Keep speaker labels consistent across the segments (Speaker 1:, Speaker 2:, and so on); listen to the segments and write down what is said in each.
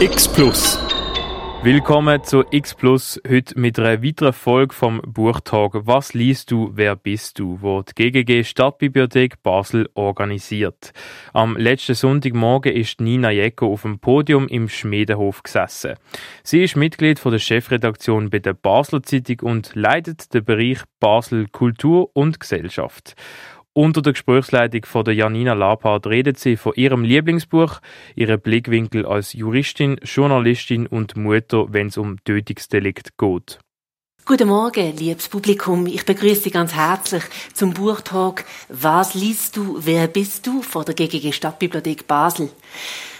Speaker 1: X Plus. Willkommen zu X Plus, heute mit einer weiteren Folge vom Buchtag Was liest du, wer bist du, wo die GGG Stadtbibliothek Basel organisiert. Am letzten Sonntagmorgen ist Nina Jecko auf dem Podium im Schmiedenhof gesessen. Sie ist Mitglied von der Chefredaktion bei der Basler Zeitung und leitet den Bereich Basel Kultur und Gesellschaft. Unter der Gesprächsleitung von der Janina Lapard redet sie von ihrem Lieblingsbuch, ihrem Blickwinkel als Juristin, Journalistin und Mutter, wenn es um Tötungsdelikt geht.
Speaker 2: Guten Morgen, liebes Publikum. Ich begrüße Sie ganz herzlich zum Buchtag Was liest du, wer bist du? von der GGG Stadtbibliothek Basel.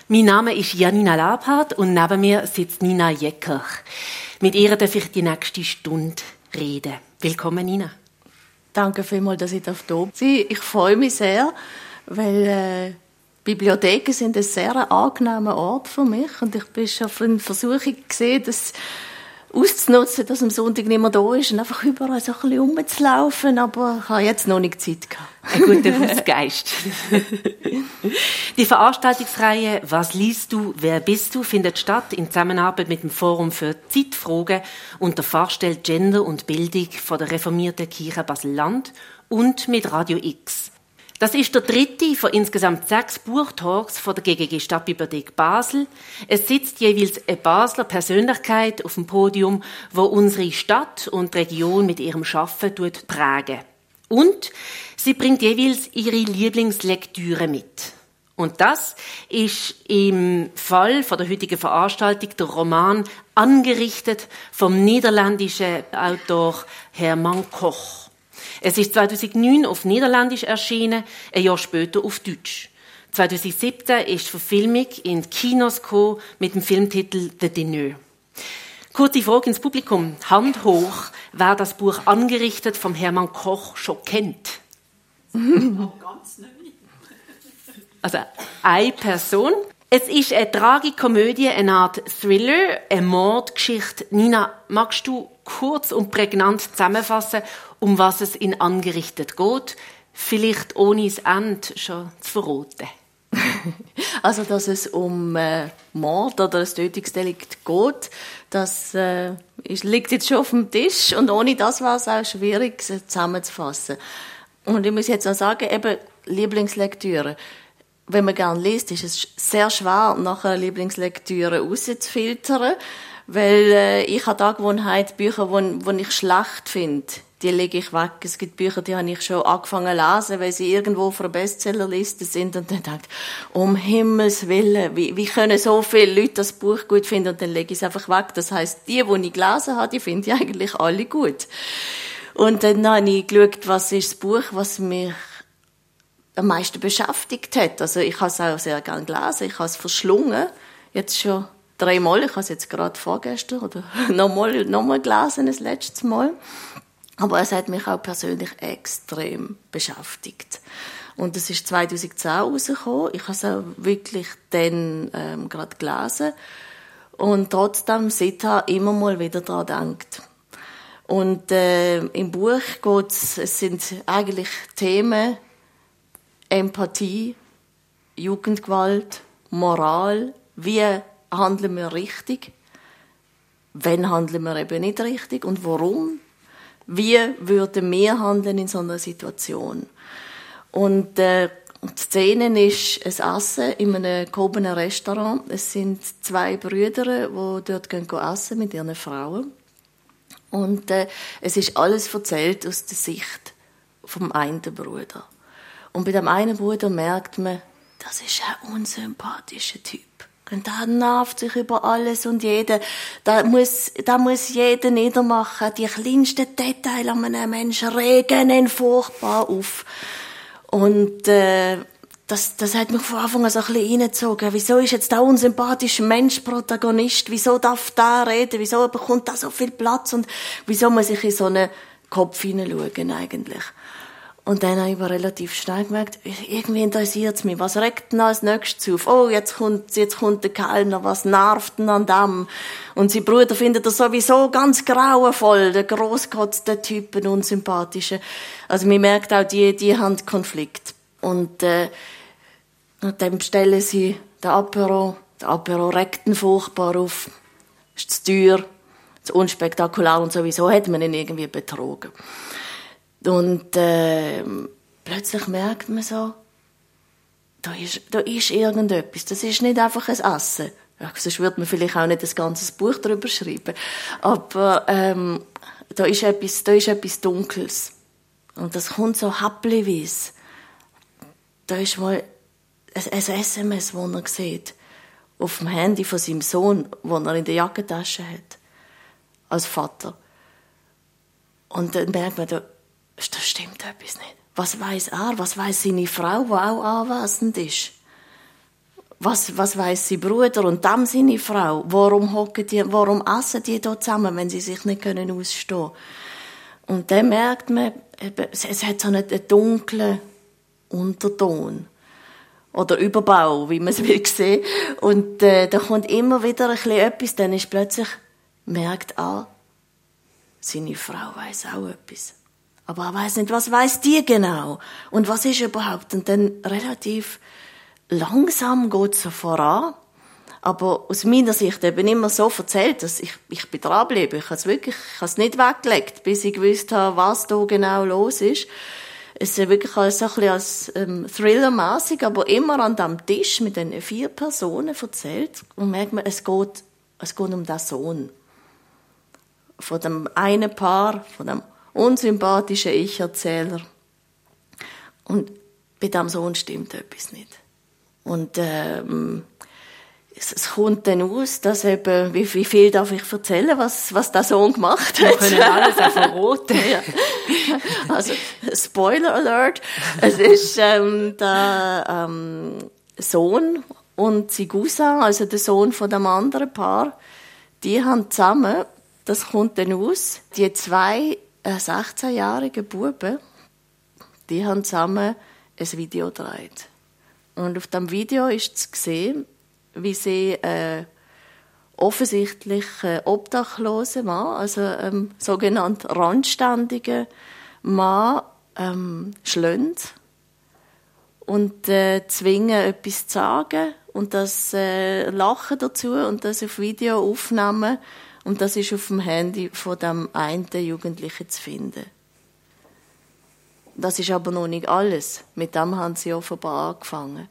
Speaker 2: Mein Name ist Janina Lapard und neben mir sitzt Nina Jecker. Mit ihr darf ich die nächste Stunde reden. Willkommen, Nina.
Speaker 3: Danke vielmals, dass ich da bin. Ich freue mich sehr, weil äh, Bibliotheken sind ein sehr angenehmer Ort für mich und ich bin schon von Versuchung gesehen, das auszunutzen, dass am Sonntag nicht mehr da ist und einfach überall so ein bisschen rumzulaufen, aber ich habe jetzt noch nicht Zeit gehabt.
Speaker 2: Ein guter Hausgeist. Die Veranstaltungsreihe Was liest du, wer bist du findet statt in Zusammenarbeit mit dem Forum für Zeitfragen und der Fachstelle Gender und Bildung von der reformierten Kirche Basel-Land und mit Radio X. Das ist der dritte von insgesamt sechs Buchtalks von der GGG Stadtbibliothek Basel. Es sitzt jeweils eine Basler Persönlichkeit auf dem Podium, wo unsere Stadt und Region mit ihrem Schaffen prägen. Und sie bringt jeweils ihre Lieblingslektüre mit. Und das ist im Fall von der heutigen Veranstaltung der Roman angerichtet vom niederländischen Autor Hermann Koch. Es ist 2009 auf Niederländisch erschienen, ein Jahr später auf Deutsch. 2017 ist die Verfilmung in Kinos gekommen mit dem Filmtitel The Dinner. Kurze Frage ins Publikum. Hand hoch, wer das Buch angerichtet vom Hermann Koch schon kennt. ganz neu. Also eine Person. Es ist eine Tragikomödie, eine Art Thriller, eine Mordgeschichte. Nina, magst du kurz und prägnant zusammenfassen, um was es in angerichtet geht? Vielleicht ohne das Ende schon zu verraten.
Speaker 3: also, dass es um äh, Mord oder ein Tötungsdelikt geht, das äh, liegt jetzt schon auf dem Tisch und ohne das war es auch schwierig zusammenzufassen. Und ich muss jetzt auch sagen, eben Lieblingslektüre wenn man gerne liest, ist es sehr schwer, nach einer Lieblingslektüre rauszufiltern, weil äh, ich habe Gewohnheit, Bücher, die, die ich schlecht finde, die lege ich weg. Es gibt Bücher, die habe ich schon angefangen zu lesen, weil sie irgendwo auf einer Bestsellerliste sind und dann denke um Himmels Willen, wie, wie können so viele Leute das Buch gut finden und dann lege ich es einfach weg. Das heißt, die, die ich gelesen habe, die finde ich eigentlich alle gut. Und dann habe ich geschaut, was ist das Buch, was mich am meisten beschäftigt hat. Also ich habe es auch sehr gerne gelesen, ich habe es verschlungen, jetzt schon dreimal, ich habe es jetzt gerade vorgestern oder nochmal noch mal gelesen, das letzte Mal. Aber es hat mich auch persönlich extrem beschäftigt. Und es ist 2010 rausgekommen. Ich habe es auch wirklich dann ähm, gerade gelesen. Und trotzdem seither immer mal wieder daran gedacht. Und äh, im Buch geht's, es sind eigentlich Themen, Empathie, Jugendgewalt, Moral, wie handeln wir richtig, wenn handeln wir eben nicht richtig und warum, wie würden wir handeln in so einer Situation. Und äh, die Szene ist ein Essen in einem gehobenen Restaurant. Es sind zwei Brüder, die dort gehen essen mit ihren Frauen. Und äh, es ist alles erzählt aus der Sicht vom einen Bruder. Und bei dem einen Bruder merkt man, das ist ein unsympathischer Typ. Und der nervt sich über alles und jeden. Da muss, da muss jeder niedermachen. Die kleinsten Details an einem Menschen regen ihn furchtbar auf. Und, äh, das, das hat mich von Anfang an so ein bisschen reingezogen. Wieso ist jetzt der unsympathische Mensch Protagonist? Wieso darf der reden? Wieso bekommt da so viel Platz? Und wieso muss ich in so einen Kopf hineinschauen eigentlich? Und dann habe ich aber relativ schnell gemerkt, irgendwie interessiert es mich. Was regt denn als nächstes auf? Oh, jetzt kommt, jetzt kommt der Kellner, was nervt denn an dem? Und sein Bruder findet er sowieso ganz grauenvoll, der großkotzte Typ, ein unsympathischer. Also man merkt auch, die, die haben Konflikt. Und, äh, dann bestellen sie den Apero Der Apero regt ihn furchtbar auf. Ist zu teuer, zu unspektakulär und sowieso hat man ihn irgendwie betrogen. Und äh, plötzlich merkt man so, da ist, da ist irgendetwas. Das ist nicht einfach ein Essen. Ja, sonst würde man vielleicht auch nicht ein ganzes Buch darüber schreiben. Aber ähm, da, ist etwas, da ist etwas Dunkles. Und das kommt so happelweise. Da ist mal ein, ein SMS, das er sieht. Auf dem Handy von seinem Sohn, das er in der Jackentasche hat. Als Vater. Und dann merkt man, da, da stimmt etwas nicht. Was weiß er? Was weiß seine Frau, die auch anwesend ist? Was, was weiß sein Bruder und dann seine Frau? Warum hocken die, warum essen die dort zusammen, wenn sie sich nicht können ausstehen? Und dann merkt man, es hat so einen dunklen Unterton oder Überbau, wie man es will sehen. Und äh, da kommt immer wieder ein bisschen etwas, dann ist plötzlich merkt ah, seine Frau weiß auch etwas aber er weiß nicht, was weiß die genau und was ist überhaupt. Und dann relativ langsam geht es so voran. Aber aus meiner Sicht eben immer so erzählt, dass ich, ich bin dranbleibe. Ich habe es wirklich, ich habe es nicht weggelegt, bis ich gewusst habe, was da genau los ist. Es ist wirklich so ein bisschen als ähm, Thriller-mäßig, aber immer an dem Tisch mit den vier Personen erzählt und merkt man, es geht, es geht um den Sohn. Von dem einen Paar, von dem unsympathischer Ich-Erzähler. Und bei dem Sohn stimmt etwas nicht. Und ähm, es, es, kommt dann aus, dass eben, wie, wie, viel darf ich erzählen, was, was der Sohn gemacht hat.
Speaker 2: Wir können alles auch verraten.
Speaker 3: ja. Also, Spoiler Alert. Es ist ähm, der ähm, Sohn und sein Cousin, also der Sohn von dem anderen Paar, die haben zusammen, das kommt dann aus, die zwei 16-jährigen Buben, die haben zusammen ein Video gedreht. Und auf dem Video ist zu sehen, wie sie äh, offensichtlich äh, obdachlose Mann, also ähm, sogenannt randständige Mann, ähm, schlönt und äh, zwingen etwas zu sagen und das äh, Lachen dazu und das auf Video aufnehmen und das ist auf dem Handy von dem einen Jugendlichen zu finden. Das ist aber noch nicht alles. Mit dem haben sie offenbar angefangen.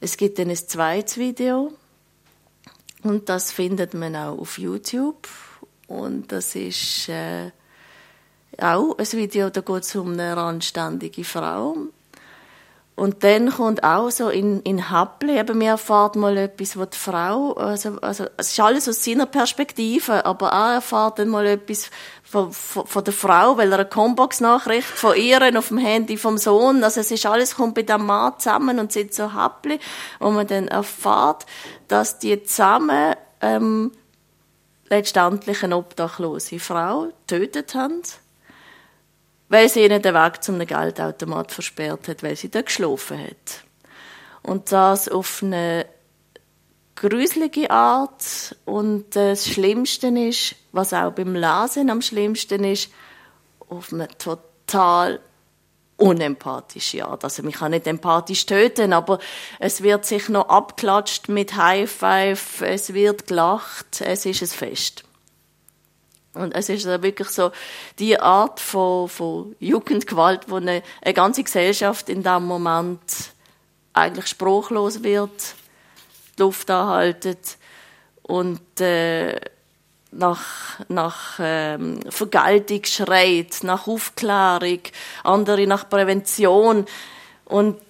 Speaker 3: Es gibt dann ein zweites Video und das findet man auch auf YouTube und das ist äh, auch ein Video, da geht es um eine anständige Frau und dann kommt auch so in, in Happli, eben, mir erfahrt mal etwas, was die Frau, also, also, es ist alles aus seiner Perspektive, aber auch erfahrt dann mal etwas von, von, von der Frau, weil er eine Combox-Nachricht von ihr auf dem Handy vom Sohn, also es ist alles, kommt bei dem Mann zusammen und sind so Happli, wo man dann erfahrt, dass die zusammen, ähm, letztendlich eine obdachlose Frau getötet haben weil sie ihnen den Weg zum Geldautomat versperrt hat, weil sie da geschlafen hat. Und das auf eine gruselige Art. Und das Schlimmste ist, was auch beim Lesen am schlimmsten ist, auf eine total unempathische Art. Also, man kann nicht empathisch töten, aber es wird sich noch abklatscht mit High Five, es wird gelacht, es ist ein Fest. Und es ist wirklich so die Art von, von Jugendgewalt, wo eine, eine ganze Gesellschaft in dem Moment eigentlich spruchlos wird, die Luft anhaltet und äh, nach, nach ähm, Vergeltung schreit, nach Aufklärung, andere nach Prävention. Und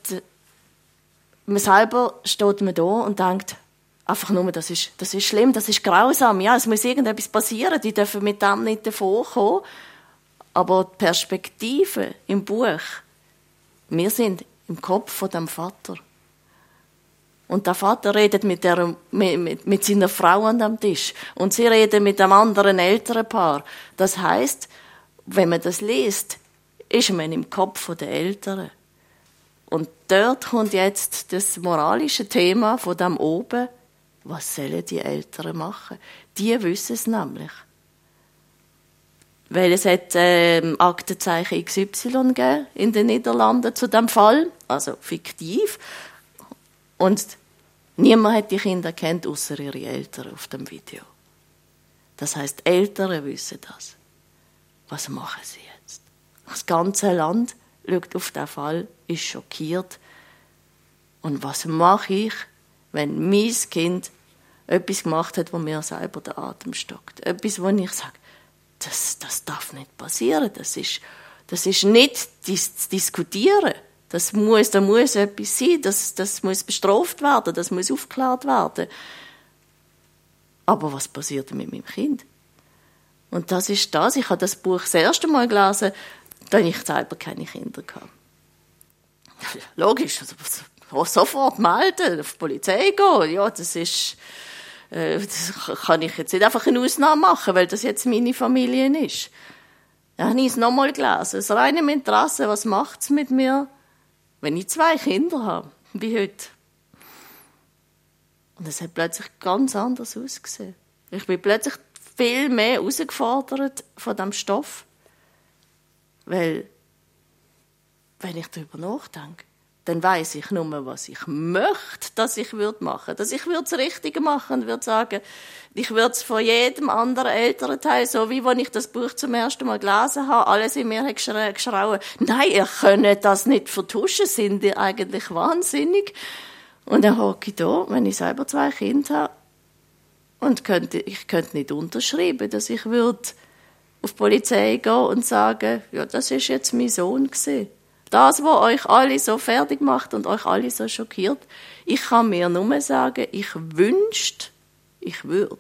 Speaker 3: man selber steht man da und denkt, Einfach nur, das ist, das ist schlimm, das ist grausam. Ja, es muss irgendetwas passieren, die dürfen mit dem nicht davonkommen. Aber die Perspektive im Buch, wir sind im Kopf von dem Vater. Und der Vater redet mit, der, mit, mit seiner Frau an dem Tisch. Und sie reden mit einem anderen älteren Paar. Das heißt, wenn man das liest, ist man im Kopf der Älteren. Und dort kommt jetzt das moralische Thema von dem oben was sollen die Eltern machen? Die wissen es nämlich. Weil es hat ähm, Aktenzeichen XY gegeben in den Niederlanden zu dem Fall, also fiktiv. Und Niemand hat die Kinder kennt außer ihre Eltern auf dem Video. Das heißt, Eltern wissen das. Was machen sie jetzt? Das ganze Land schaut auf den Fall, ist schockiert. Und was mache ich, wenn mein Kind etwas gemacht hat, wo mir selber der Atem stockt? Etwas, wo ich sage, das, das darf nicht passieren. Das ist, das ist nicht dis zu diskutieren. Das muss, da muss etwas sein. Das, das muss bestraft werden. Das muss aufgeklärt werden. Aber was passiert mit meinem Kind? Und das ist das. Ich habe das Buch das erste Mal gelesen, da ich selber keine Kinder hatte. Logisch, also, sofort melden, auf die Polizei gehen. Ja, das ist, äh, das kann ich jetzt nicht einfach eine Ausnahme machen, weil das jetzt meine Familie ist. Ja, habe ich es nochmal gelesen. Aus reinem Interesse, was macht es mit mir, wenn ich zwei Kinder habe, wie heute? Und es hat plötzlich ganz anders ausgesehen. Ich bin plötzlich viel mehr herausgefordert von dem Stoff. Weil, wenn ich darüber nachdenke, dann weiß ich nur, was ich möchte, dass ich würde machen. Dass ich würde das Richtige machen und würde sagen, ich würde es von jedem anderen Elternteil, so wie wenn ich das Buch zum ersten Mal gelesen habe, alles in mir geschrauen, nein, ihr könnt das nicht vertuschen, sind ihr eigentlich wahnsinnig? Und dann hocke ich da, wenn ich selber zwei Kinder habe, und könnte, ich könnte nicht unterschreiben, dass ich würde auf die Polizei gehen und sagen, ja, das ist jetzt mein Sohn gewesen. Das, was euch alle so fertig macht und euch alle so schockiert, ich kann mir nur sagen, ich wünschte, ich würde.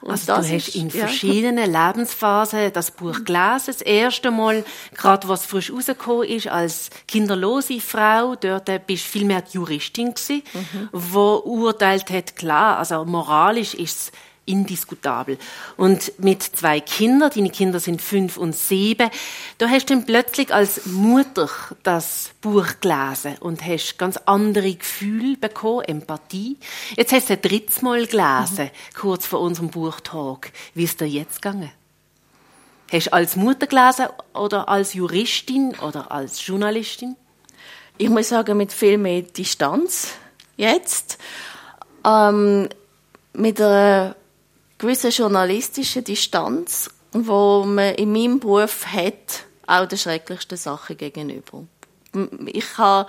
Speaker 2: Und also du hast ist, in verschiedenen ja. Lebensphasen das Buch gelesen. Das erste Mal, gerade was frisch rausgekommen ist, als kinderlose Frau, dort bist du viel mehr die Juristin gewesen, mhm. wo urteilt hat, klar, also moralisch ist es indiskutabel. Und mit zwei Kindern, deine Kinder sind fünf und sieben, da hast du dann plötzlich als Mutter das Buch gelesen und hast ganz andere Gefühle bekommen, Empathie. Jetzt hast du ein drittes Mal gelesen, mhm. kurz vor unserem Buchtag. Wie ist dir jetzt gegangen? Hast du als Mutter gelesen oder als Juristin oder als Journalistin?
Speaker 3: Ich muss sagen, mit viel mehr Distanz jetzt. Ähm, mit einer gewisse journalistische Distanz, wo man in meinem Beruf hat, auch der schrecklichsten Sache gegenüber. Ich habe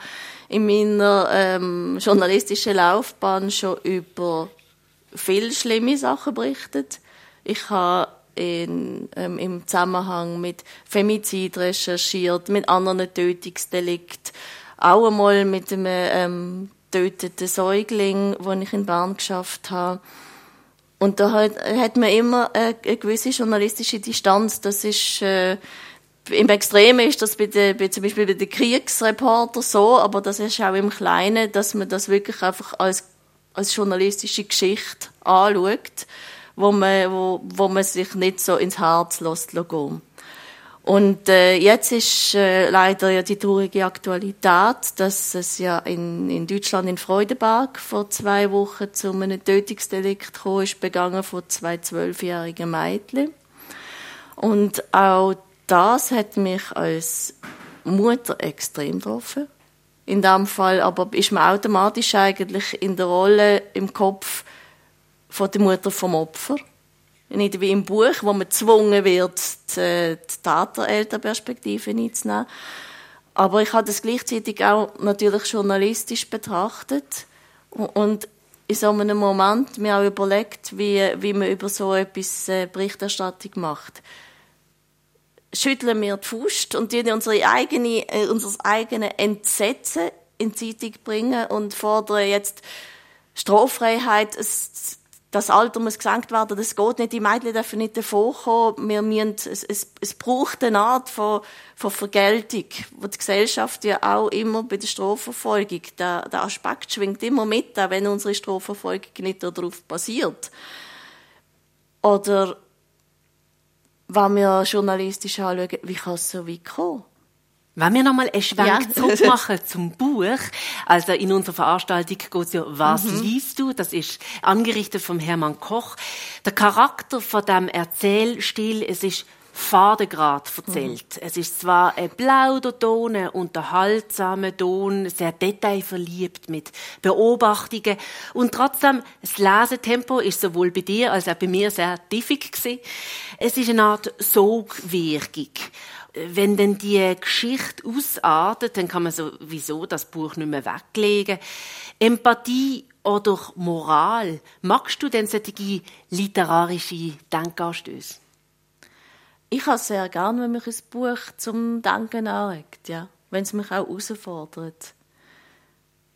Speaker 3: in meiner ähm, journalistischen Laufbahn schon über viele schlimme Sachen berichtet. Ich habe in, ähm, im Zusammenhang mit Femizid recherchiert, mit anderen Tötungsdelikten, auch einmal mit einem ähm, töteten Säugling, den ich in Bern geschafft habe. Und da hat, hat man immer eine, eine gewisse journalistische Distanz. Das ist, äh, im Extremen ist das bei, den, bei zum Beispiel bei den Kriegsreportern so, aber das ist auch im Kleinen, dass man das wirklich einfach als, als journalistische Geschichte anschaut, wo man, wo, wo man sich nicht so ins Herz lässt gehen. Und äh, jetzt ist äh, leider ja die traurige Aktualität, dass es ja in, in Deutschland in Freudenberg vor zwei Wochen zu einem Tötungsdelikt gekommen ist, begangen von zwei zwölfjährigen Mädchen. Und auch das hat mich als Mutter extrem getroffen. In dem Fall aber ist man automatisch eigentlich in der Rolle im Kopf von der Mutter vom Opfer nicht wie im Buch, wo man gezwungen wird, die, die Täter-Elternperspektive einzunehmen. Aber ich habe das gleichzeitig auch natürlich journalistisch betrachtet und in so einem Moment mir auch überlegt, wie, wie man über so etwas äh, Berichterstattung macht. Schütteln wir die Faust und die unsere eigene, äh, unser eigenes Entsetzen in die Zeitung bringen und fordern jetzt Straffreiheit, das Alter muss gesenkt werden, das geht nicht, die Mädchen dürfen nicht davonkommen, wir müssen, es, es, es braucht eine Art von, von Vergeltung, wo die Gesellschaft ja auch immer bei der Strafverfolgung, der, der Aspekt schwingt immer mit, auch wenn unsere Strafverfolgung nicht darauf basiert. Oder, wenn wir journalistisch anschauen, wie kann es so weit kommen?
Speaker 2: Wenn wir nochmal einen Schwenk ja. zurück machen zum Buch, also in unserer Veranstaltung geht es ja «Was mhm. liest du?», das ist angerichtet vom Hermann Koch. Der Charakter von dem Erzählstil, es ist Fadengrad erzählt. Mhm. Es ist zwar ein Plauderton, ein unterhaltsamer Ton, sehr detailverliebt mit Beobachtungen und trotzdem das Lesetempo ist sowohl bei dir als auch bei mir sehr tiefig gewesen. Es ist eine Art Sogwirkung wenn denn die Geschichte ausartet, dann kann man sowieso das Buch nicht mehr weglegen. Empathie oder Moral, magst du denn solche literarische Denkanstöße?
Speaker 3: Ich habe sehr gerne, wenn mich ein Buch zum Denken anregt, ja. Wenn es mich auch herausfordert.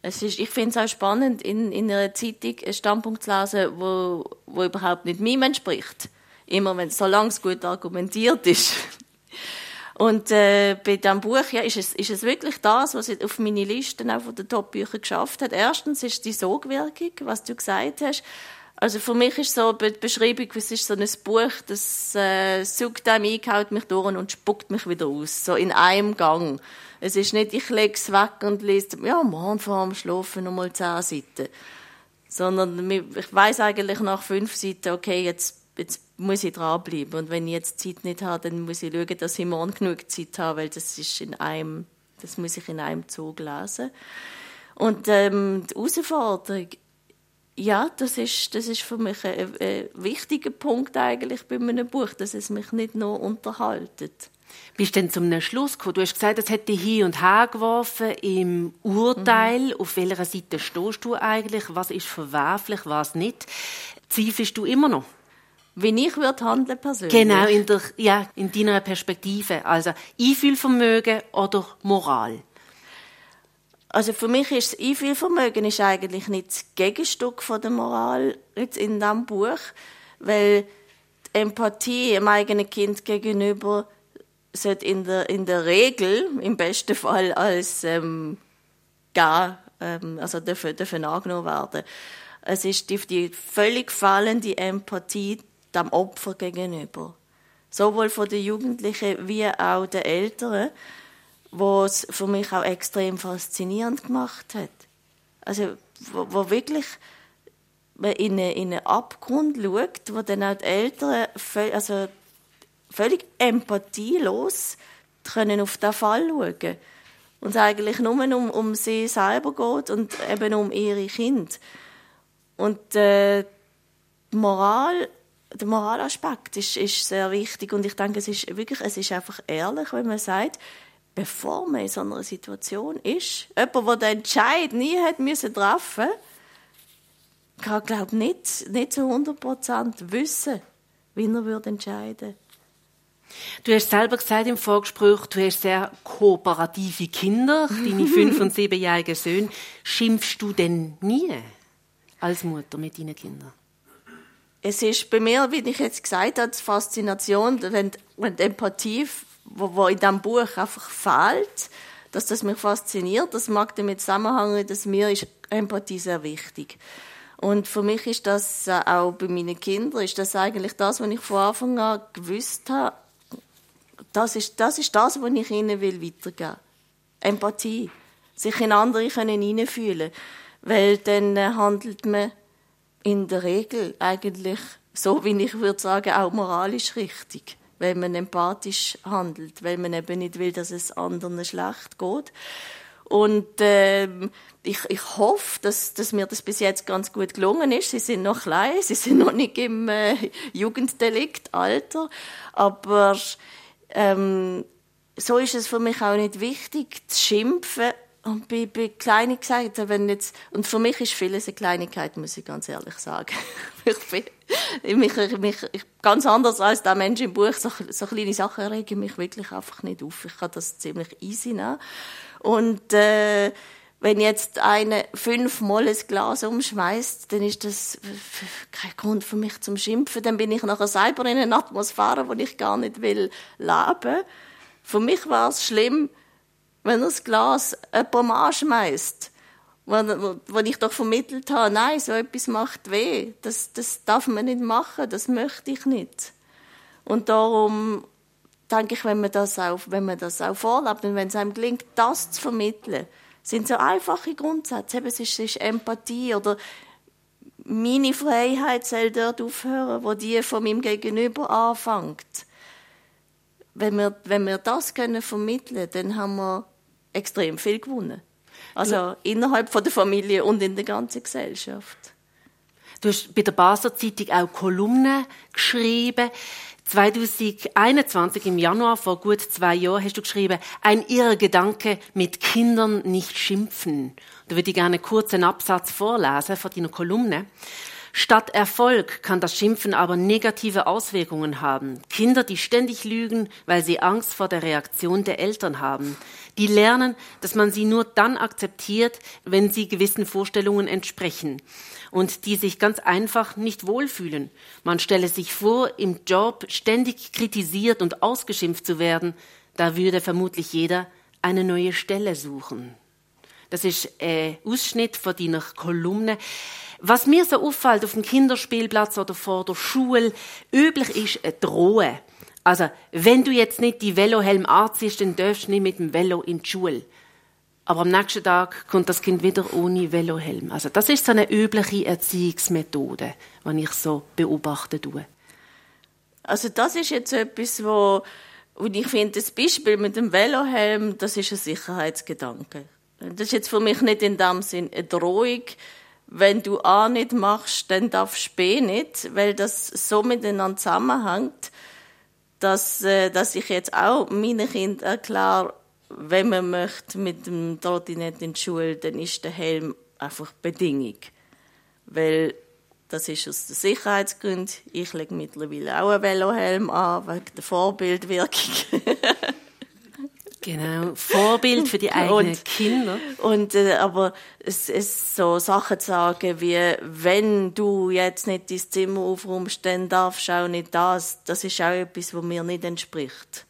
Speaker 3: Es ist, ich finde es auch spannend, in, in einer Zeitung einen Standpunkt zu lesen, wo, wo überhaupt nicht meinem entspricht. Immer wenn es so lange gut argumentiert ist. Und äh, bei diesem Buch ja, ist, es, ist es wirklich das, was auf meine Liste auch von den Top-Büchern geschafft hat. Erstens ist die Sogwirkung, was du gesagt hast. Also für mich ist so die Beschreibung, es ist so ein Buch, das äh, sucht einem ein, kaut mich durch und spuckt mich wieder aus. So in einem Gang. Es ist nicht, ich lege es weg und lese, ja, morgen vor dem Schlafen nochmal zehn Seiten. Sondern ich weiß eigentlich nach fünf Seiten, okay, jetzt, jetzt muss ich dranbleiben. Und wenn ich jetzt Zeit nicht habe, dann muss ich schauen, dass ich morgen genug Zeit habe, weil das ist in einem, das muss ich in einem Zug lesen. Und ähm, die Herausforderung, ja, das ist, das ist für mich ein, ein wichtiger Punkt eigentlich bei meinem Buch, dass es mich nicht nur unterhaltet.
Speaker 2: Bist du denn zum Schluss gekommen? Du hast gesagt, das hätte hin und her geworfen im Urteil. Mhm. Auf welcher Seite stehst du eigentlich? Was ist verwerflich, was nicht? Zweifelst du immer noch?
Speaker 3: Wie ich würde handeln persönlich.
Speaker 2: Genau, in, der, ja, in deiner Perspektive. Also Einfühlvermögen oder Moral.
Speaker 3: Also für mich ist das Einfühlvermögen ist eigentlich nicht das Gegenstück von der Moral jetzt in diesem Buch, weil die Empathie dem eigenen Kind gegenüber sollte in der, in der Regel, im besten Fall, als ähm, gar, ähm, also dürfen, dürfen angenommen werden. Es ist die, die völlig fallende Empathie dem Opfer gegenüber. Sowohl von den Jugendlichen wie auch den Eltern, was für mich auch extrem faszinierend gemacht hat. Also, wo, wo wirklich man in einen, in einen Abgrund schaut, wo dann auch die Eltern völlig, also völlig empathielos können auf den Fall schauen und es eigentlich nur um, um sie selber geht und eben um ihre Kinder. Und äh, die Moral der Moralaspekt ist, ist sehr wichtig und ich denke, es ist wirklich, es ist einfach ehrlich, wenn man sagt, bevor man in so einer Situation ist, jemand, der den Entscheid nie hat müssen treffen, kann, glaube nicht, nicht zu 100 Prozent wissen, wie er würde entscheiden.
Speaker 2: Du hast selber gesagt im Vorgespräch, du hast sehr kooperative Kinder, deine fünf- und siebenjährigen Söhne. Schimpfst du denn nie als Mutter mit deinen Kindern?
Speaker 3: Es ist bei mir, wie ich jetzt gesagt habe, die Faszination, wenn, wenn die Empathie, wo, wo in diesem Buch einfach fehlt, dass das mich fasziniert. Das mag damit zusammenhängen, dass mir ist Empathie sehr wichtig. Und für mich ist das äh, auch bei meinen Kindern, ist das eigentlich das, was ich von Anfang an gewusst habe, das ist das, ist das was ich ihnen will weitergeben Empathie. Sich in andere können hineinfühlen Weil dann äh, handelt man in der Regel eigentlich so, wie ich würde sagen, auch moralisch richtig, wenn man empathisch handelt, weil man eben nicht will, dass es anderen schlecht geht. Und äh, ich, ich hoffe, dass, dass mir das bis jetzt ganz gut gelungen ist. Sie sind noch klein, sie sind noch nicht im äh, Jugenddeliktalter, aber ähm, so ist es für mich auch nicht wichtig, zu schimpfen und bei, bei Kleinigkeiten, wenn jetzt, und für mich ist vieles eine Kleinigkeit, muss ich ganz ehrlich sagen. ich, mich, mich, ich, ganz anders als der Mensch im Buch, so, so kleine Sachen regen mich wirklich einfach nicht auf. Ich kann das ziemlich easy nehmen. Und, äh, wenn jetzt eine fünfmal ein Glas umschmeißt, dann ist das kein Grund für mich zum Schimpfen. Dann bin ich nachher selber in einer Atmosphäre, wo ich gar nicht will leben. Für mich war es schlimm, wenn er das Glas jemandem anschmeißt, wo, wo, wo ich doch vermittelt habe, nein, so etwas macht weh, das, das darf man nicht machen, das möchte ich nicht. Und darum denke ich, wenn man das auch, wenn man das auch vorlebt und wenn es einem gelingt, das zu vermitteln, sind so einfache Grundsätze. Eben, es, ist, es ist Empathie oder meine Freiheit soll dort aufhören, wo die von meinem Gegenüber anfängt wenn wir, wenn wir das können vermitteln können, dann haben wir extrem viel gewonnen. Also du, innerhalb von der Familie und in der ganzen Gesellschaft.
Speaker 2: Du hast bei der Basler Zeitung auch Kolumnen geschrieben. 2021 im Januar, vor gut zwei Jahren, hast du geschrieben, ein irrer Gedanke, mit Kindern nicht schimpfen. Da würde ich gerne kurz einen Absatz vorlesen von deiner Kolumne. Statt Erfolg kann das Schimpfen aber negative Auswirkungen haben. Kinder, die ständig lügen, weil sie Angst vor der Reaktion der Eltern haben. Die lernen, dass man sie nur dann akzeptiert, wenn sie gewissen Vorstellungen entsprechen und die sich ganz einfach nicht wohlfühlen. Man stelle sich vor, im Job ständig kritisiert und ausgeschimpft zu werden, da würde vermutlich jeder eine neue Stelle suchen. Das ist ein Ausschnitt von deiner Kolumne. Was mir so auffällt auf dem Kinderspielplatz oder vor der Schule, üblich ist ein Drohen. Also, wenn du jetzt nicht die Velohelm anziehst, dann darfst du nicht mit dem Velo in die Schule. Aber am nächsten Tag kommt das Kind wieder ohne Velohelm. Also, das ist so eine übliche Erziehungsmethode, die ich so beobachten tue.
Speaker 3: Also, das ist jetzt etwas, wo, wo ich finde, das Beispiel mit dem Velohelm, das ist ein Sicherheitsgedanke. Das ist jetzt für mich nicht in dem Sinn eine Drohung, wenn du A nicht machst, dann darfst du B nicht, weil das so miteinander zusammenhängt, dass, äh, dass ich jetzt auch meinen Kindern erkläre, wenn man möchte mit dem Trottinett in die Schule, dann ist der Helm einfach Bedingung. Weil das ist aus den Sicherheitsgründen. Ich lege mittlerweile auch einen Velohelm an, wegen der Vorbildwirkung.
Speaker 2: Genau, Vorbild für die eigenen
Speaker 3: und,
Speaker 2: Kinder.
Speaker 3: Und, äh, aber es ist so Sachen zu sagen wie, wenn du jetzt nicht dein Zimmer aufräumst, dann darfst du auch nicht das. Das ist auch etwas, was mir nicht entspricht.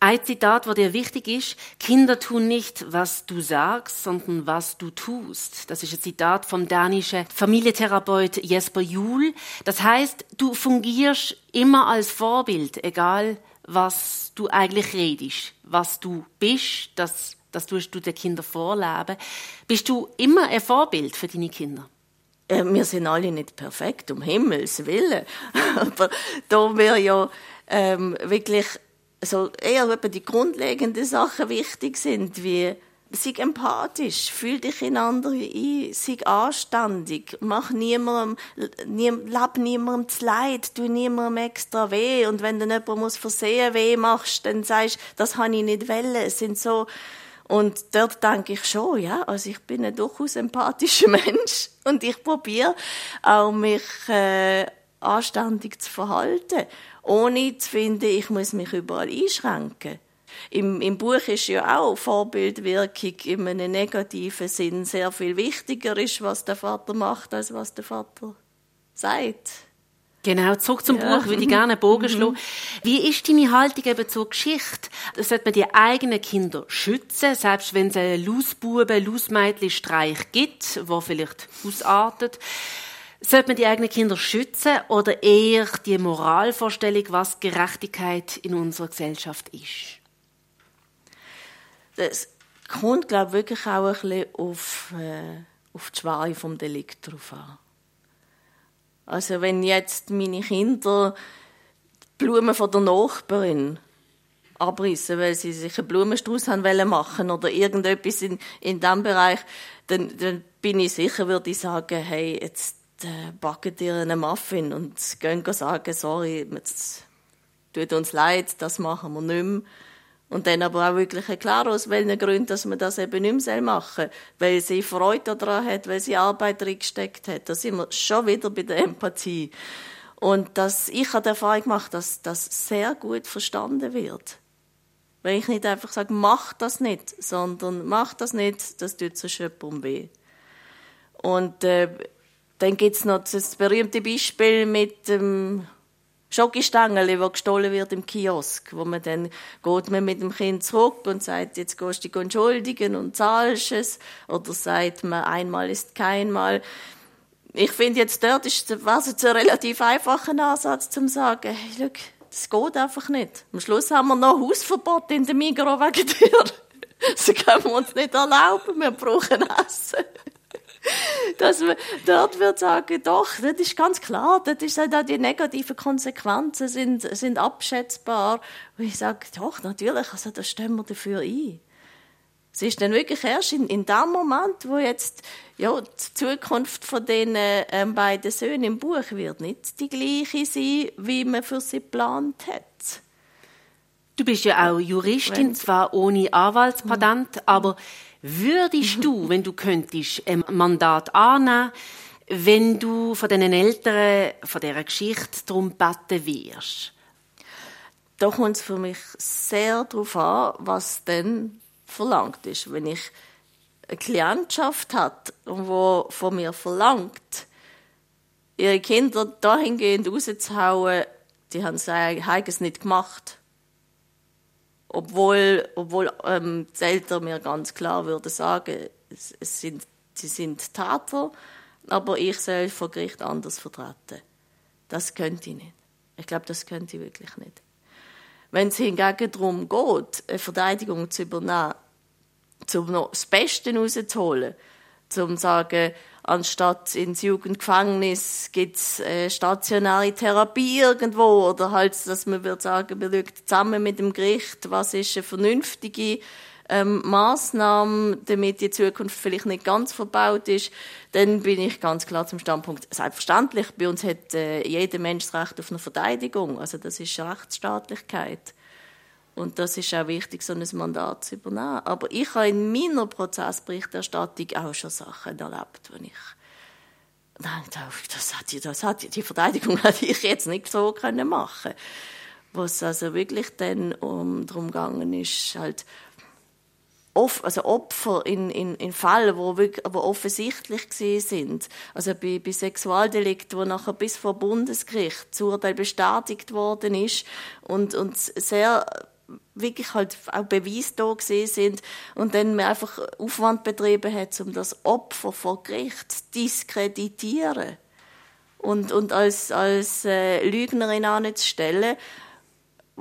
Speaker 2: Ein Zitat, das dir wichtig ist, Kinder tun nicht, was du sagst, sondern was du tust. Das ist ein Zitat vom dänischen Familientherapeut Jesper Juhl. Das heißt, du fungierst immer als Vorbild, egal was du eigentlich redest, was du bist, das, das tust du den Kindern vorleben. Bist du immer ein Vorbild für deine Kinder?
Speaker 3: Äh, wir sind alle nicht perfekt, um Himmels Willen. Aber da wir ja ähm, wirklich so eher die grundlegenden Sachen wichtig sind, wie sei empathisch, fühl dich in andere ein, sei anständig, mach niemandem, nie, lab niemandem zu leid, tu niemandem extra weh und wenn dann jemand muss versehen weh machst, dann sagst, das habe ich nicht wollen. Es sind so, und dort denke ich schon, ja, also ich bin ein durchaus empathischer Mensch und ich probiere auch mich äh, anständig zu verhalten, ohne zu finden, ich muss mich überall einschränken. Im, Im Buch ist ja auch Vorbildwirkung in einem negativen Sinn sehr viel wichtiger ist, was der Vater macht, als was der Vater sagt.
Speaker 2: Genau, zurück zum ja. Buch, würde ich gerne einen Bogen mhm. schlagen. Wie ist deine Haltung eben zur Geschichte? Sollte man die eigenen Kinder schützen, selbst wenn es einen Lausbuben, Lausmädchen-Streich gibt, wo vielleicht ausartet? Sollte man die eigenen Kinder schützen oder eher die Moralvorstellung, was Gerechtigkeit in unserer Gesellschaft ist?
Speaker 3: Das kommt, glaube ich, wirklich auch ein bisschen auf, äh, auf die Schwere vom Delikt drauf an. Also wenn jetzt meine Kinder die Blumen von der Nachbarin abrissen, weil sie sich einen Blumenstrauß haben wollen machen oder irgendetwas in, in diesem Bereich, dann, dann bin ich sicher, würde ich sagen, hey, jetzt äh, backen dir einen Muffin und gehen sagen, sorry, jetzt tut uns leid, das machen wir nicht mehr. Und dann aber auch wirklich klar, aus welchen Gründen, dass man das eben nicht mehr machen soll. Weil sie Freude daran hat, weil sie Arbeit reingesteckt hat. Da sind wir schon wieder bei der Empathie. Und dass ich habe die Erfahrung gemacht, dass das sehr gut verstanden wird. Weil ich nicht einfach sage, mach das nicht, sondern mach das nicht, das tut so jemandem weh. Und äh, dann gibt's noch das berühmte Beispiel mit dem Schokostängel, wo gestohlen wird im Kiosk, wo man dann geht man mit dem Kind zurück und sagt, jetzt gehst du dich entschuldigen und zahlst es, oder sagt man, einmal ist keinmal. Ich finde jetzt dort ist was jetzt ein relativ einfacher Ansatz zum sagen, hey, look, das geht einfach nicht. Am Schluss haben wir noch Hausverbot in der Migros wegen dir. Das können wir uns nicht erlauben, wir brauchen Essen. dass man dort wird sagen, doch, das ist ganz klar, das ist auch die negativen Konsequenzen sind, sind abschätzbar. Und ich sage, doch, natürlich, also da stehen wir dafür ein. Es ist dann wirklich erst in, in dem Moment, wo jetzt ja, die Zukunft von den ähm, beiden Söhnen im Buch wird nicht die gleiche sein, wie man für sie geplant hat.
Speaker 2: Du bist ja auch Juristin, Wenn... zwar ohne Anwaltspatent, mhm. aber würdest du, wenn du könntest, ein Mandat annehmen, wenn du von deinen Eltern von dieser Geschichte darum beten wirst?
Speaker 3: Da kommt es für mich sehr darauf an, was denn verlangt ist. Wenn ich eine Klientschaft hat, wo von mir verlangt, ihre Kinder dahingehend rauszuhauen, die haben es nicht gemacht. Obwohl, obwohl ähm, die Eltern mir ganz klar würden sagen, es, es sind, sie sind Täter, aber ich soll vor Gericht anders vertreten. Das könnte ich nicht. Ich glaube, das könnte ich wirklich nicht. Wenn es hingegen darum geht, eine Verteidigung zu übernehmen, um noch das Beste rauszuholen, um zu sagen, anstatt ins Jugendgefängnis gibt es äh, stationäre Therapie irgendwo oder halt, dass man wird sagen, man schaut zusammen mit dem Gericht, was ist eine vernünftige ähm, Maßnahme, damit die Zukunft vielleicht nicht ganz verbaut ist, dann bin ich ganz klar zum Standpunkt, selbstverständlich, bei uns hat äh, jeder Mensch das Recht auf eine Verteidigung, also das ist Rechtsstaatlichkeit. Und das ist auch wichtig, so ein Mandat zu übernehmen. Aber ich habe in meiner Prozessberichterstattung auch schon Sachen erlebt, wo ich dachte, das hat die, das hat die, die Verteidigung hätte ich jetzt nicht so können machen Wo es also wirklich dann um, darum gegangen ist, halt, also Opfer in, in, in Fällen, wo, wirklich, wo offensichtlich sind. Also bei, bei Sexualdelikten, wo nachher bis vor Bundesgericht das Urteil bestätigt worden ist und, und sehr wirklich halt auch Beweise da gesehen sind und dann man einfach Aufwand betrieben hat, um das Opfer vor Gericht zu diskreditieren und, und als, als äh, Lügnerin anzustellen.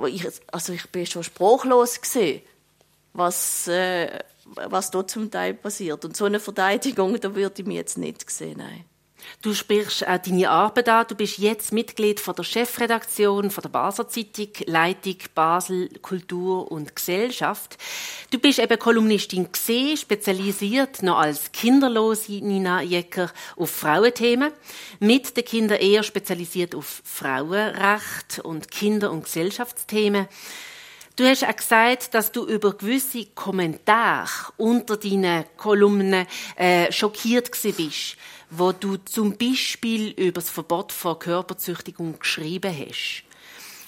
Speaker 3: Ich, also ich bin schon sprachlos gesehen, was, äh, was dort zum Teil passiert. Und so eine Verteidigung, da würde ich mir jetzt nicht sehen, nein.
Speaker 2: Du sprichst auch deine Arbeit an. Du bist jetzt Mitglied von der Chefredaktion von der Basler Zeitung, Leitung Basel Kultur und Gesellschaft. Du bist eben Kolumnistin gesehen, spezialisiert noch als kinderlose Nina Jecker auf Frauenthemen, mit den Kindern eher spezialisiert auf Frauenrecht und Kinder- und Gesellschaftsthemen. Du hast auch gesagt, dass du über gewisse Kommentare unter deinen Kolumnen äh, schockiert bist wo du zum Beispiel über das Verbot von Körperzüchtigung geschrieben hast.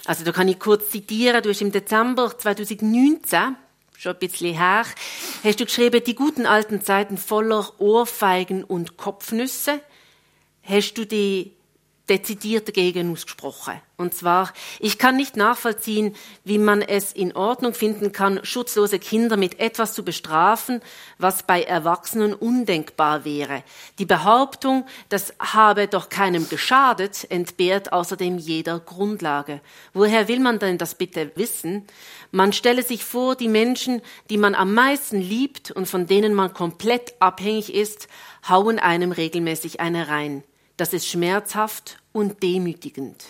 Speaker 2: Also da kann ich kurz zitieren. Du hast im Dezember 2019 schon ein bisschen her, hast du geschrieben, die guten alten Zeiten voller Ohrfeigen und Kopfnüsse. Hast du die dezidiert dagegen ausgesprochen. Und zwar, ich kann nicht nachvollziehen, wie man es in Ordnung finden kann, schutzlose Kinder mit etwas zu bestrafen, was bei Erwachsenen undenkbar wäre. Die Behauptung, das habe doch keinem geschadet, entbehrt außerdem jeder Grundlage. Woher will man denn das bitte wissen? Man stelle sich vor, die Menschen, die man am meisten liebt und von denen man komplett abhängig ist, hauen einem regelmäßig eine rein. Das ist schmerzhaft und demütigend.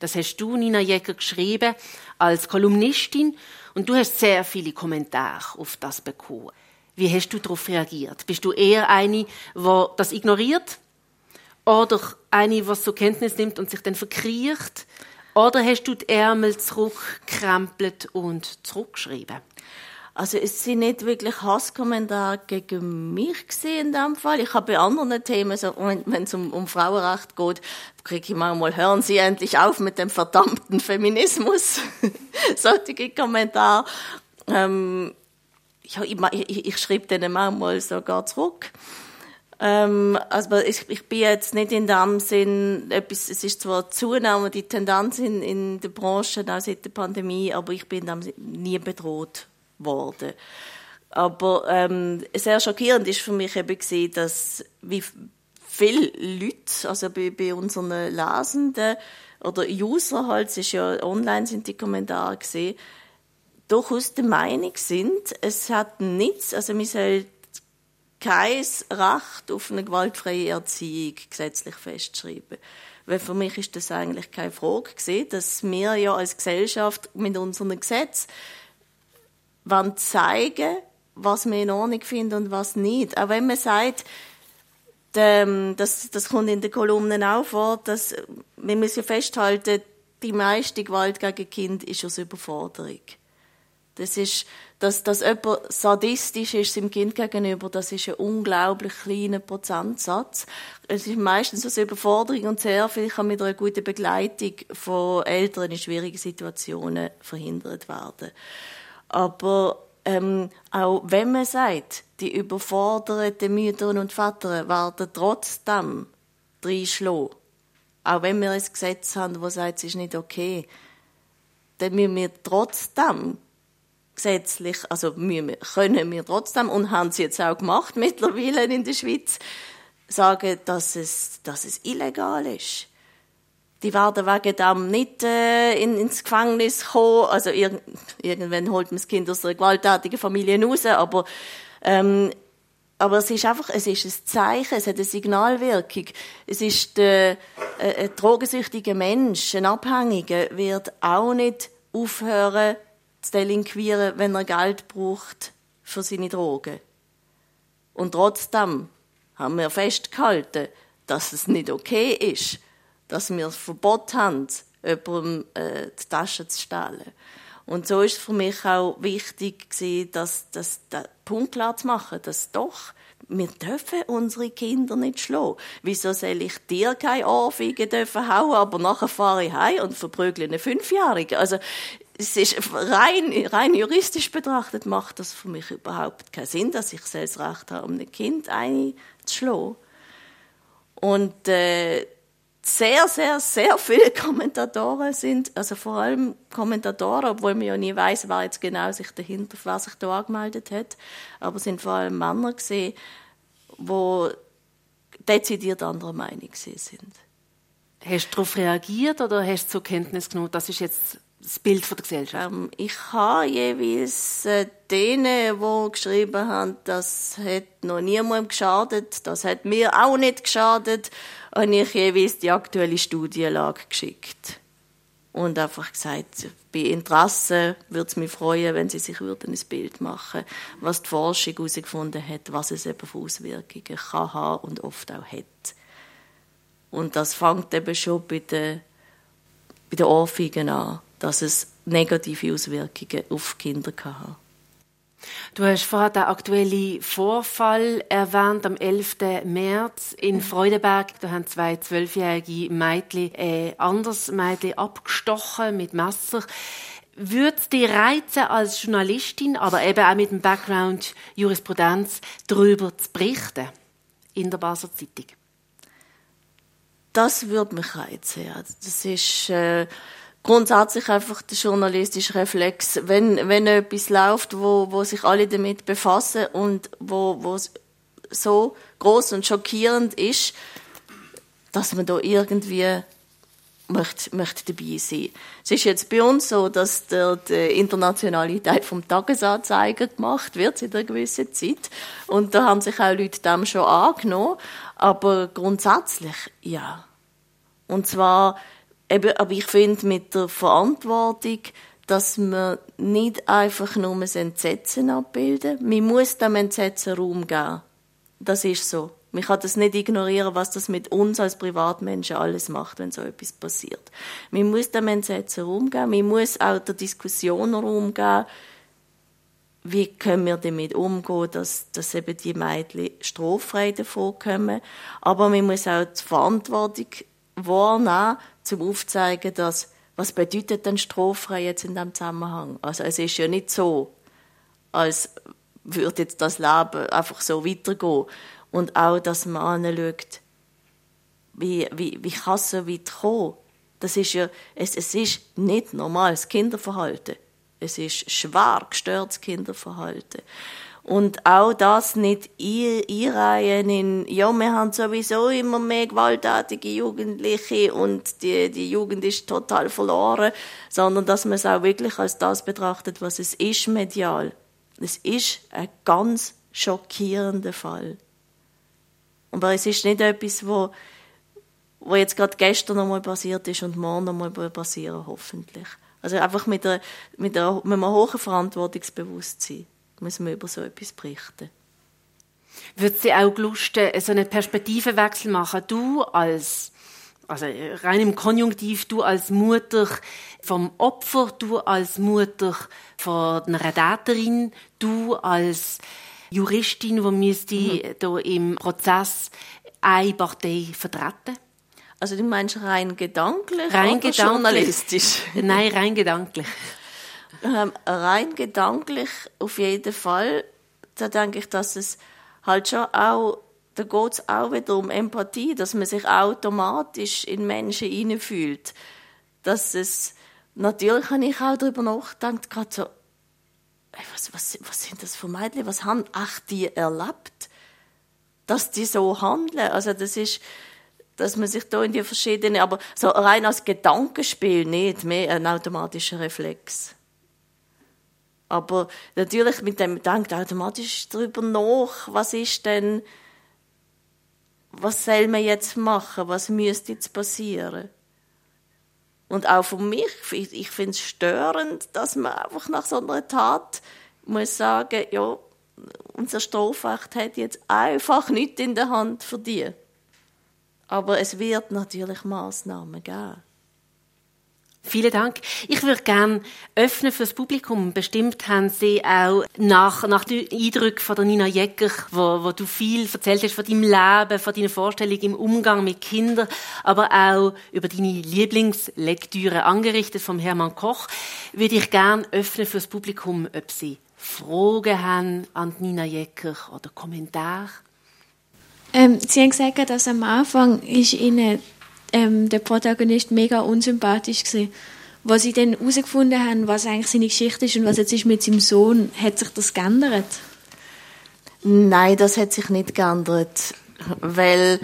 Speaker 2: Das hast du, Nina Jäcker, geschrieben als Kolumnistin und du hast sehr viele Kommentare auf das bekommen. Wie hast du darauf reagiert? Bist du eher eine, die das ignoriert? Oder eine, die so Kenntnis nimmt und sich dann verkriecht? Oder hast du die Ärmel zurückkrempelt und zurückgeschrieben?
Speaker 3: Also es sind nicht wirklich Hasskommentare gegen mich in dem Fall. Ich habe bei anderen Themen, so, wenn es um, um Frauenrecht geht, kriege ich manchmal, hören Sie endlich auf mit dem verdammten Feminismus. Solche Kommentare. Ähm, ja, ich, ich, ich schreibe denen manchmal sogar zurück. Ähm, also ich, ich bin jetzt nicht in dem Sinn, etwas, es ist zwar Zunahme, die Tendenz in, in der Branche auch seit der Pandemie, aber ich bin in dem nie bedroht worden. Aber ähm, sehr schockierend ist für mich eben gesehen, dass wie viele Leute, also bei, bei unseren Lesenden oder User halt, es ist ja online sind die Kommentare gesehen, durchaus der Meinung sind, es hat nichts, also wir soll kein Recht auf eine gewaltfreie Erziehung gesetzlich festschreiben. Weil für mich ist das eigentlich keine Frage gewesen, dass wir ja als Gesellschaft mit unseren Gesetzen wollen zeigen, was wir in Ordnung finden und was nicht. Auch wenn man sagt, ähm, das, das kommt in den Kolumnen auch vor, dass wir müssen festhalten, die meiste Gewalt gegen Kind ist aus Überforderung. Das ist, dass, dass jemand sadistisch ist seinem Kind gegenüber, das ist ein unglaublich kleiner Prozentsatz. Es ist meistens aus Überforderung und sehr viel kann mit einer guten Begleitung von Eltern in schwierigen Situationen verhindert werden. Aber ähm, auch wenn man sagt, die überforderten Mütter und Väter werden trotzdem reinschlagen, auch wenn wir ein Gesetz haben, das sagt, es ist nicht okay, dann müssen wir trotzdem gesetzlich, also wir, können wir trotzdem, und haben sie jetzt auch gemacht mittlerweile in der Schweiz, sagen, dass es, dass es illegal ist. Die werden wegen dem nicht äh, in, ins Gefängnis kommen. Also ir irgendwann holt man das Kind aus einer gewalttätigen Familie raus, aber ähm, aber es ist einfach, es ist ein Zeichen, es hat eine Signalwirkung. Es ist der, äh, ein drogensüchtiger Mensch, ein Abhängiger, wird auch nicht aufhören, zu delinquieren, wenn er Geld braucht für seine Drogen. Und trotzdem haben wir festgehalten, dass es nicht okay ist, dass wir das Verbot haben, jemandem äh, die Tasche zu stehlen. Und so ist es für mich auch wichtig gewesen, dass, dass den Punkt klar zu machen, dass doch wir dürfen unsere Kinder nicht schlagen. Wieso soll ich dir keine Ohrfeige dürfen hauen, aber nachher fahre ich heim und verprügle einen Fünfjährigen? Also, es ist rein, rein juristisch betrachtet macht das für mich überhaupt keinen Sinn, dass ich selbst Recht habe, um ein Kind einzuschlagen. Und äh, sehr, sehr, sehr viele Kommentatoren sind, also vor allem Kommentatoren, obwohl man ja nie weiß, wer jetzt genau sich dahinter, wer sich da angemeldet hat, aber es sind vor allem Männer gesehen, wo dezidiert anderer Meinung sind.
Speaker 2: Hast du darauf reagiert oder hast du zur Kenntnis genommen, das ist jetzt das Bild der Gesellschaft?
Speaker 3: Ähm, ich habe jeweils äh, denen, die geschrieben haben, das hat noch niemandem geschadet, das hat mir auch nicht geschadet, habe ich jeweils die aktuelle Studienlage geschickt. Und einfach gesagt, bei Interesse würde es mich freuen, wenn Sie sich würden ein Bild machen was die Forschung herausgefunden hat, was es eben für Auswirkungen kann haben und oft auch hat. Und das fängt eben schon bei den, bei den Ohrfeigen an dass es negative Auswirkungen auf Kinder kann haben.
Speaker 2: Du hast vorhin den aktuellen Vorfall erwähnt, am 11. März in Freudenberg. Da haben zwei zwölfjährige Mädchen ein anderes Mädchen abgestochen mit Messer. Würde dich reizen, als Journalistin, aber eben auch mit dem Background Jurisprudenz, darüber zu berichten in der Basel Zeitung?
Speaker 3: Das würde mich reizen, ja. Das ist... Äh grundsätzlich einfach der journalistische Reflex, wenn, wenn etwas läuft, wo, wo sich alle damit befassen und wo, wo so groß und schockierend ist, dass man da irgendwie möchte, möchte dabei sein. Es ist jetzt bei uns so, dass der, die Internationalität vom Tagesanzeiger gemacht wird in einer gewissen Zeit. Und da haben sich auch Leute dem schon angenommen. Aber grundsätzlich, ja. Und zwar Eben, aber ich finde mit der Verantwortung, dass man nicht einfach nur das Entsetzen abbilden. Man muss dem Entsetzen Raum geben. Das ist so. Man kann das nicht ignorieren, was das mit uns als Privatmenschen alles macht, wenn so etwas passiert. Man muss dem Entsetzen Raum geben. Man muss auch der Diskussion Raum geben. Wie können wir damit umgehen, dass, dass eben die Mädchen straffrei davon kommen. Aber man muss auch die Verantwortung wahrnehmen, zum aufzeigen, dass was bedeutet denn straffrei jetzt in diesem Zusammenhang? Also es ist ja nicht so, als würde jetzt das Leben einfach so weitergehen. Und auch, dass man anschaut, wie, wie, wie kann es so weit kommen? Das ist ja, es, es ist nicht normales Kinderverhalten. Es ist schwer gestörtes Kinderverhalten. Und auch das nicht einreihen in, ja, wir haben sowieso immer mehr gewalttätige Jugendliche und die, die Jugend ist total verloren, sondern dass man es auch wirklich als das betrachtet, was es ist medial. Es ist eine ganz schockierender Fall. Aber es ist nicht etwas, wo, wo jetzt gerade gestern noch mal passiert ist und morgen noch mal passieren, hoffentlich. Also einfach mit, einer, mit, einer, mit einem hohen Verantwortungsbewusstsein müssen wir über so etwas berichten.
Speaker 2: Würde sie auch Lust, so einen Perspektivenwechsel machen? Du als, also rein im Konjunktiv, du als Mutter vom Opfer, du als Mutter von einer Täterin, du als Juristin, die müsste mhm. da im Prozess eine Partei vertreten?
Speaker 3: Also du meinst rein gedanklich
Speaker 2: rein oder
Speaker 3: gedanklich. journalistisch?
Speaker 2: Nein, rein gedanklich.
Speaker 3: Ähm, rein gedanklich auf jeden Fall. Da denke ich, dass es halt schon auch, da geht es auch wieder um Empathie, dass man sich automatisch in Menschen hineinfühlt. Dass es, natürlich habe ich auch darüber nachgedacht, gerade so, was, was, was sind das für Mädchen, was haben ach die erlebt, dass die so handeln. Also das ist, dass man sich da in die verschiedenen, aber so rein als Gedankenspiel nicht, mehr ein automatischer Reflex. Aber natürlich mit dem denkt automatisch darüber nach, was ist denn, was soll man jetzt machen, was müsste jetzt passieren. Und auch für mich, ich finde es störend, dass man einfach nach so einer Tat muss sagen, ja, unser Strafrecht hat jetzt einfach nichts in der Hand für die. Aber es wird natürlich Maßnahmen geben.
Speaker 2: Vielen Dank. Ich würde gerne öffnen für das Publikum. Bestimmt haben Sie auch nach, nach den Eindrücken von der Nina Jäcker, wo, wo du viel erzählt hast von deinem Leben, von deiner Vorstellung im Umgang mit Kindern, aber auch über deine Lieblingslektüre angerichtet vom Hermann Koch, würde ich gerne öffnen für das Publikum, ob Sie Fragen haben an Nina Jäcker oder Kommentare.
Speaker 4: Ähm, Sie haben gesagt, dass am Anfang ist Ihnen ähm, der Protagonist mega unsympathisch gewesen. Was sie dann herausgefunden haben, was eigentlich seine Geschichte ist und was jetzt ist mit seinem Sohn, hat sich das geändert?
Speaker 3: Nein, das hat sich nicht geändert, weil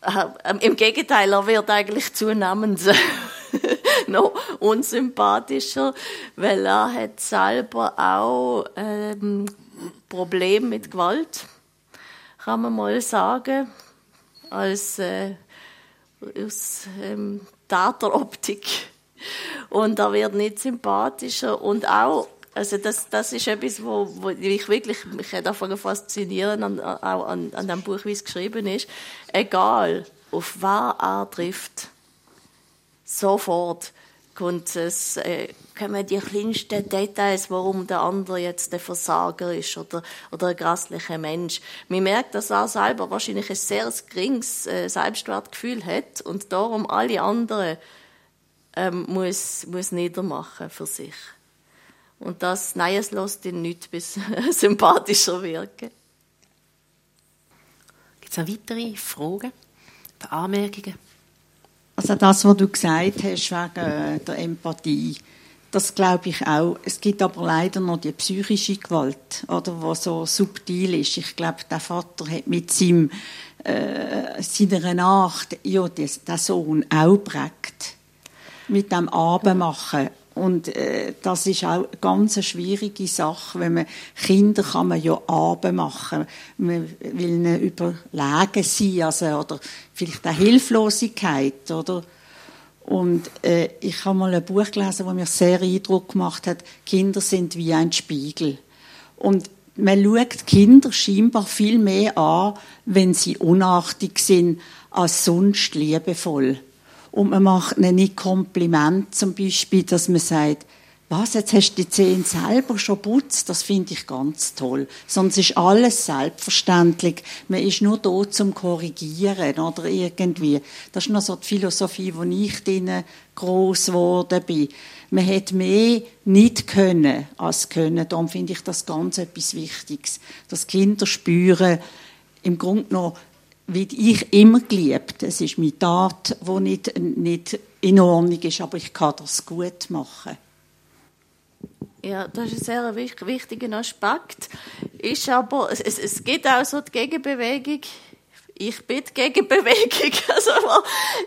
Speaker 3: äh, im Gegenteil, er wird eigentlich zunehmend noch unsympathischer, weil er hat selber auch ähm, Probleme mit Gewalt, kann man mal sagen, als äh, aus ähm, Täteroptik. Und er wird nicht sympathischer und auch also das, das ist etwas, wo, wo ich wirklich mich davon faszinieren an, auch an, an dem Buch, wie es geschrieben ist. Egal, auf wer er trifft, sofort kommt es, äh, kommen die kleinsten Details, warum der andere jetzt der Versager ist oder, oder ein grässlicher Mensch. Man merkt, dass er selber wahrscheinlich ein sehr geringes äh, Selbstwertgefühl hat und darum alle anderen ähm, muss, muss niedermachen für sich. Und das, nein, es lässt ihn nicht bis sympathischer wirken.
Speaker 2: Gibt es noch weitere Fragen oder Anmerkungen?
Speaker 5: Also das, was du gesagt hast wegen der Empathie, das glaube ich auch. Es gibt aber leider noch die psychische Gewalt, oder, was so subtil ist. Ich glaube, der Vater hat mit seinem, äh, seiner Nacht ja, den Sohn auch prägt. Mit dem Abendmachen. Und äh, das ist auch eine ganz schwierige Sache, wenn man Kinder kann man ja Abend machen, man will ihnen überlegen sein, also oder vielleicht auch Hilflosigkeit, oder und äh, ich habe mal ein Buch gelesen, das mir sehr Eindruck gemacht hat. Kinder sind wie ein Spiegel. Und man schaut Kinder scheinbar viel mehr an, wenn sie unartig sind, als sonst liebevoll. Und man macht ihnen nicht Kompliment, zum Beispiel, dass man sagt, was, jetzt hast du die Zähne selber schon putzt, das finde ich ganz toll. Sonst ist alles selbstverständlich. Man ist nur da zum Korrigieren oder irgendwie. Das ist noch so die Philosophie, wo ich drinnen gross geworden bin. Man hat mehr nicht können als können. Darum finde ich das ganz etwas Wichtiges. Dass Kinder spüren, im Grunde genommen, wie ich immer geliebt. Es ist meine Tat, die nicht, nicht in Ordnung ist, aber ich kann das gut machen.
Speaker 3: Ja, das ist ein sehr wichtiger Aspekt. Ist aber, es, es gibt auch so die Gegenbewegung. Ich bin die Gegenbewegung. Also,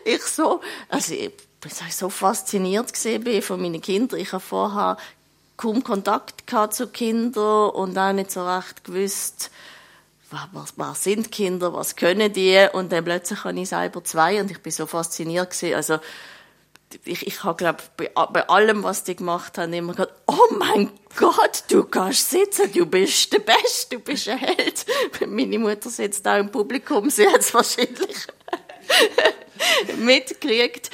Speaker 3: ich so, also ich, ich so fasziniert gesehen von meinen Kindern. Ich habe vorher kaum Kontakt gehabt zu Kindern und auch nicht so recht gewusst, was, was sind Kinder, was können die? Und dann plötzlich habe ich selber zwei und ich bin so fasziniert gewesen. Also, ich, ich habe, glaube bei, bei allem, was die gemacht haben, immer gedacht, oh mein Gott, du kannst sitzen, du bist der Beste, du bist ein Held. Meine Mutter sitzt auch im Publikum, sie hat es wahrscheinlich mitgekriegt.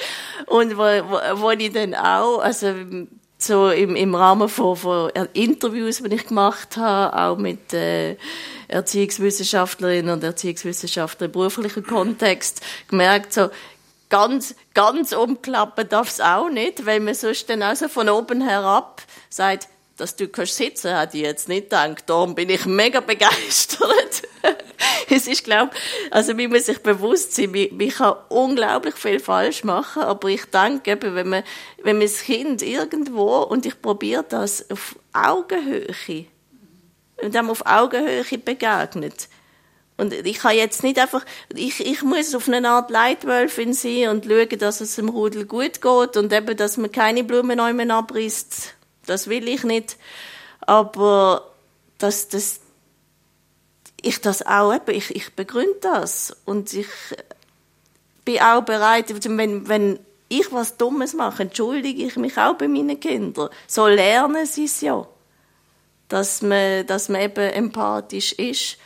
Speaker 3: Und wo, wo, wo ich dann auch, also so im, im Rahmen von, von Interviews, die ich gemacht habe, auch mit äh, Erziehungswissenschaftlerinnen und Erziehungswissenschaftlern im beruflichen Kontext, gemerkt, so ganz, ganz umklappen darf es auch nicht, weil man sonst dann auch so von oben herab sagt, dass du kannst sitzen, hätte ich jetzt nicht gedacht. Darum bin ich mega begeistert. es ist, glaube also man muss sich bewusst sein, man, man kann unglaublich viel falsch machen, aber ich denke eben, wenn man, wenn man das Kind irgendwo, und ich probiere das auf Augenhöhe, und dem auf Augenhöhe begegnet, und ich kann jetzt nicht einfach, ich, ich muss auf eine Art Leitwölfin sein und schauen, dass es dem Rudel gut geht und eben, dass man keine Blumen neu abrisst. Das will ich nicht. Aber, dass das, ich das auch eben, ich, ich begründe das. Und ich bin auch bereit, wenn, wenn ich was Dummes mache, entschuldige ich mich auch bei meinen Kindern. So lernen sie es ja. Dass man, dass man eben empathisch ist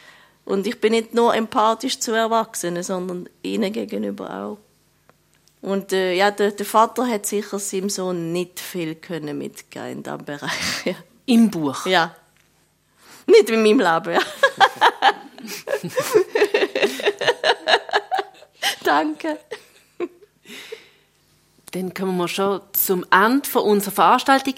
Speaker 3: und ich bin nicht nur empathisch zu Erwachsenen, sondern ihnen gegenüber auch. Und äh, ja, der, der, Vater hat sicher seinem Sohn nicht viel können mitgeben in diesem Bereich. Ja.
Speaker 2: Im Buch?
Speaker 3: Ja. Nicht in meinem Leben, ja. Danke.
Speaker 2: Dann kommen wir schon zum Ende unserer Veranstaltung.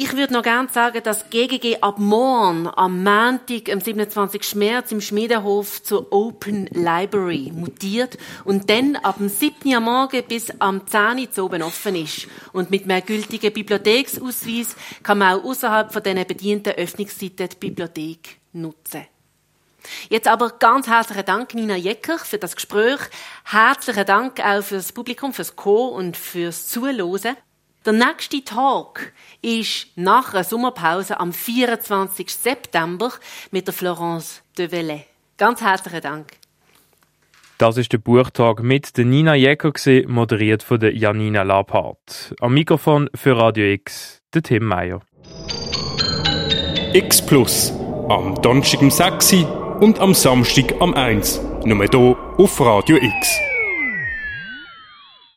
Speaker 2: Ich würde noch gerne sagen, dass GGG ab morgen am Montag, am 27. März im Schmiedenhof zur Open Library mutiert und dann ab dem 7. Uhr morgen bis am 10. Uhr oben offen ist. Und mit einem gültigen Bibliotheksausweis kann man auch außerhalb von diesen bedienten Öffnungszeiten die Bibliothek nutzen. Jetzt aber ganz herzlichen Dank, Nina Jecker, für das Gespräch. Herzlichen Dank auch fürs Publikum, fürs Co und fürs Zuhören. Der nächste Tag ist nach einer Sommerpause am 24. September mit der Florence de Velay. Ganz herzlichen Dank.
Speaker 1: Das ist der Buchtag mit der Nina Jäger, moderiert von der Janina Labhardt. Am Mikrofon für Radio X, der Tim Meyer.
Speaker 6: X Plus. Am Donnerstag um 6 und am Samstag am 1. Nur hier auf Radio X.